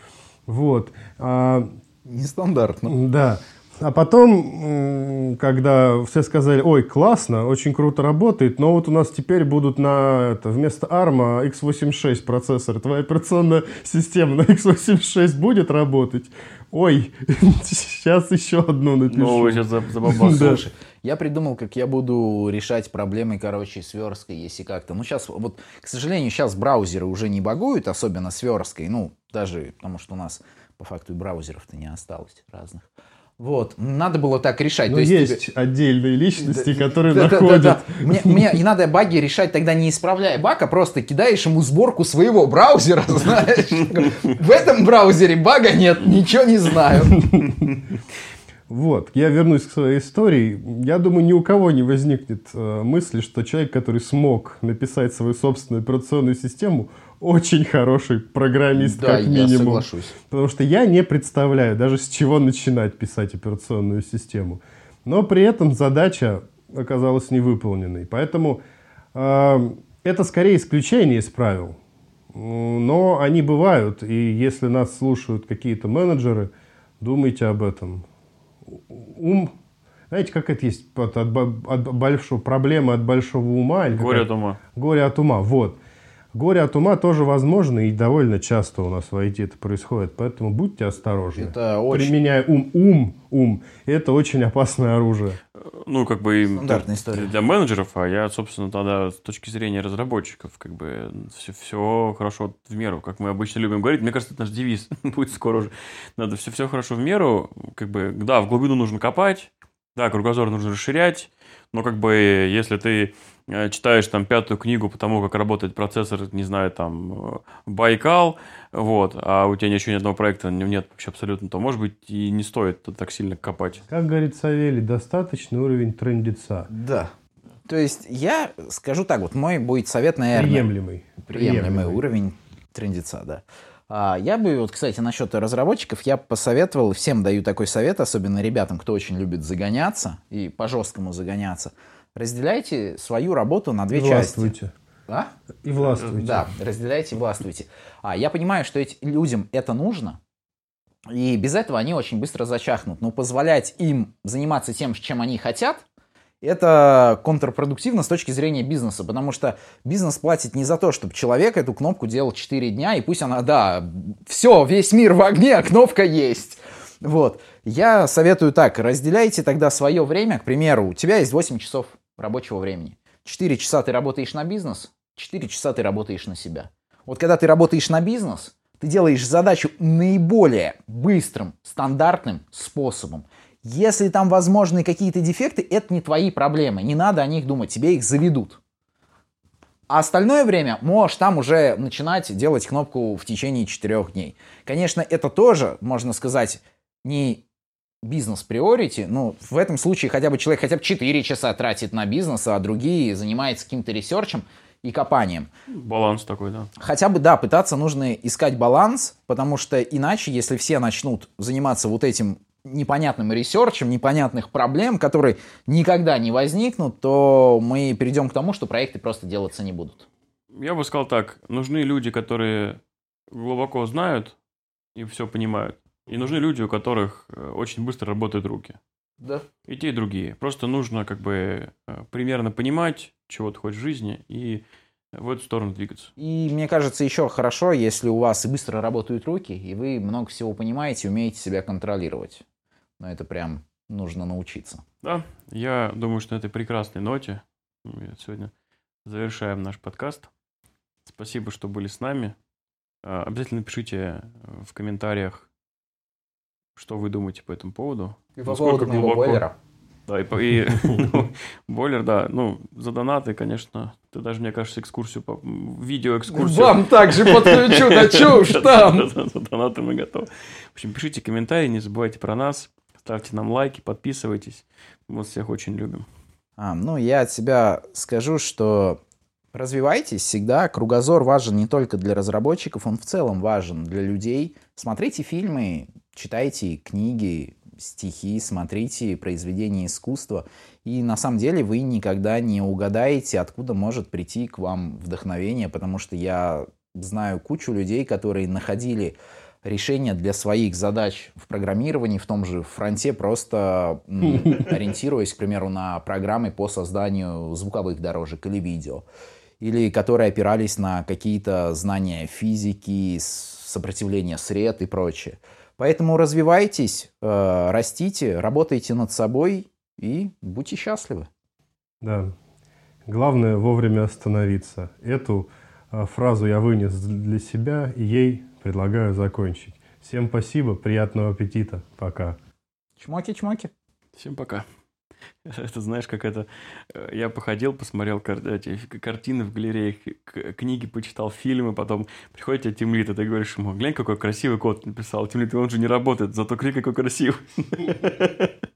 S2: Вот. А,
S3: Нестандартно.
S2: да. А потом, когда все сказали, ой, классно, очень круто работает, но вот у нас теперь будут на это, вместо ARM x86 процессор, твоя операционная система на x86 будет работать? Ой, сейчас еще одну напишу.
S1: Ну, вы сейчас забабахали.
S2: Да.
S3: Слушай, я придумал, как я буду решать проблемы, короче, с версткой, если как-то. Ну, сейчас, вот, к сожалению, сейчас браузеры уже не багуют, особенно с версткой. Ну, даже потому что у нас, по факту, и браузеров-то не осталось разных. Вот, надо было так решать.
S2: Но
S3: То
S2: есть,
S3: есть, тебе-
S2: отдельные личности, которые
S3: Да, да, да,
S2: находят.
S3: да. Мне, мне не надо баги решать тогда не исправляя баг, а просто кидаешь ему сборку своего браузера, знаешь. В этом браузере бага нет, ничего не знаю.
S2: Вот, я вернусь к своей истории. Я думаю, ни у кого не возникнет э, мысли, что человек, который смог написать свою собственную операционную систему, очень хороший программист,
S3: Да,
S2: как
S3: я
S2: минимум.
S3: соглашусь.
S2: Потому что я не представляю даже с чего начинать писать операционную систему. Но при этом задача оказалась невыполненной. Поэтому э, это скорее исключение из правил. Но они бывают. И если нас слушают какие-то менеджеры, думайте об этом. Ум, знаете, как это есть от, от от большого проблемы от большого ума. или
S1: Горе от ума.
S2: Горе от ума, вот. Горе от ума тоже возможно и довольно часто у нас в IT это происходит, поэтому будьте осторожны.
S3: Это очень
S2: Применяя ум, ум, ум, это очень опасное оружие.
S1: Ну, как бы
S3: Стандартная история.
S1: для менеджеров, а я, собственно, тогда с точки зрения разработчиков, как бы все, все хорошо в меру, как мы обычно любим говорить. Мне кажется, это наш девиз будет скоро уже. Надо все, все хорошо в меру. Как бы, да, в глубину нужно копать, да, кругозор нужно расширять, но как бы если ты читаешь там пятую книгу по тому, как работает процессор, не знаю, там, э, Байкал, вот, а у тебя еще ни одного проекта нет вообще абсолютно, то, может быть, и не стоит так сильно копать.
S2: Как говорит Савелий, достаточный уровень трендеца.
S3: Да. То есть я скажу так, вот мой будет совет, наверное,
S2: Приемлемый.
S3: приемлемый уровень трендеца, да. А, я бы, вот, кстати, насчет разработчиков, я посоветовал, всем даю такой совет, особенно ребятам, кто очень любит загоняться и по-жесткому загоняться. Разделяйте свою работу на две
S2: И
S3: части.
S2: властвуйте.
S3: А?
S2: И властвуйте.
S3: Да, разделяйте и властвуйте. А я понимаю, что эти, людям это нужно, и без этого они очень быстро зачахнут. Но позволять им заниматься тем, чем они хотят, это контрпродуктивно с точки зрения бизнеса, потому что бизнес платит не за то, чтобы человек эту кнопку делал 4 дня, и пусть она, да, все, весь мир в огне, а кнопка есть. Вот. Я советую так, разделяйте тогда свое время, к примеру, у тебя есть 8 часов рабочего времени. 4 часа ты работаешь на бизнес, 4 часа ты работаешь на себя. Вот когда ты работаешь на бизнес, ты делаешь задачу наиболее быстрым, стандартным способом. Если там возможны какие-то дефекты, это не твои проблемы, не надо о них думать, тебе их заведут. А остальное время можешь там уже начинать делать кнопку в течение четырех дней. Конечно, это тоже, можно сказать, не business priority, но в этом случае хотя бы человек хотя бы 4 часа тратит на бизнес, а другие занимаются каким-то ресерчем и копанием.
S1: Баланс такой, да.
S3: Хотя бы, да, пытаться нужно искать баланс, потому что иначе, если все начнут заниматься вот этим непонятным ресерчем, непонятных проблем, которые никогда не возникнут, то мы перейдем к тому, что проекты просто делаться не будут.
S1: Я бы сказал так, нужны люди, которые глубоко знают и все понимают. И нужны люди, у которых э, очень быстро работают руки.
S3: Да.
S1: И те, и другие. Просто нужно как бы э, примерно понимать, чего ты хочешь в жизни, и в эту сторону двигаться.
S3: И мне кажется, еще хорошо, если у вас и быстро работают руки, и вы много всего понимаете, умеете себя контролировать. Но это прям нужно научиться.
S1: Да, я думаю, что на этой прекрасной ноте мы сегодня завершаем наш подкаст. Спасибо, что были с нами. А, обязательно пишите в комментариях, что вы думаете по этому поводу.
S3: И по поводу моего глубоко... бойлера.
S1: Да, и, и ну, бойлер, да, ну, за донаты, конечно, ты даже, мне кажется, экскурсию, по... видео-экскурсию.
S3: Вам также подключу, да чё уж там.
S1: За донаты мы готовы. В общем, пишите комментарии, не забывайте про нас, ставьте нам лайки, подписывайтесь. Мы вас всех очень любим.
S3: А, ну, я от себя скажу, что развивайтесь всегда. Кругозор важен не только для разработчиков, он в целом важен для людей. Смотрите фильмы, читайте книги, стихи, смотрите произведения искусства. И на самом деле вы никогда не угадаете, откуда может прийти к вам вдохновение, потому что я знаю кучу людей, которые находили решения для своих задач в программировании, в том же фронте, просто ориентируясь, к примеру, на программы по созданию звуковых дорожек или видео, или которые опирались на какие-то знания физики, сопротивления сред и прочее. Поэтому развивайтесь, э, растите, работайте над собой и будьте счастливы.
S2: Да. Главное вовремя остановиться. Эту э, фразу я вынес для себя и ей предлагаю закончить. Всем спасибо, приятного аппетита. Пока.
S3: Чмоки-чмоки.
S1: Всем пока. Это знаешь, как это... Э, я походил, посмотрел кар... эти картины в галереях, книги почитал, фильмы, потом приходит тебе Тимлит, и ты говоришь ему, глянь, какой красивый код написал. Тимлит, он же не работает, зато крик какой красивый.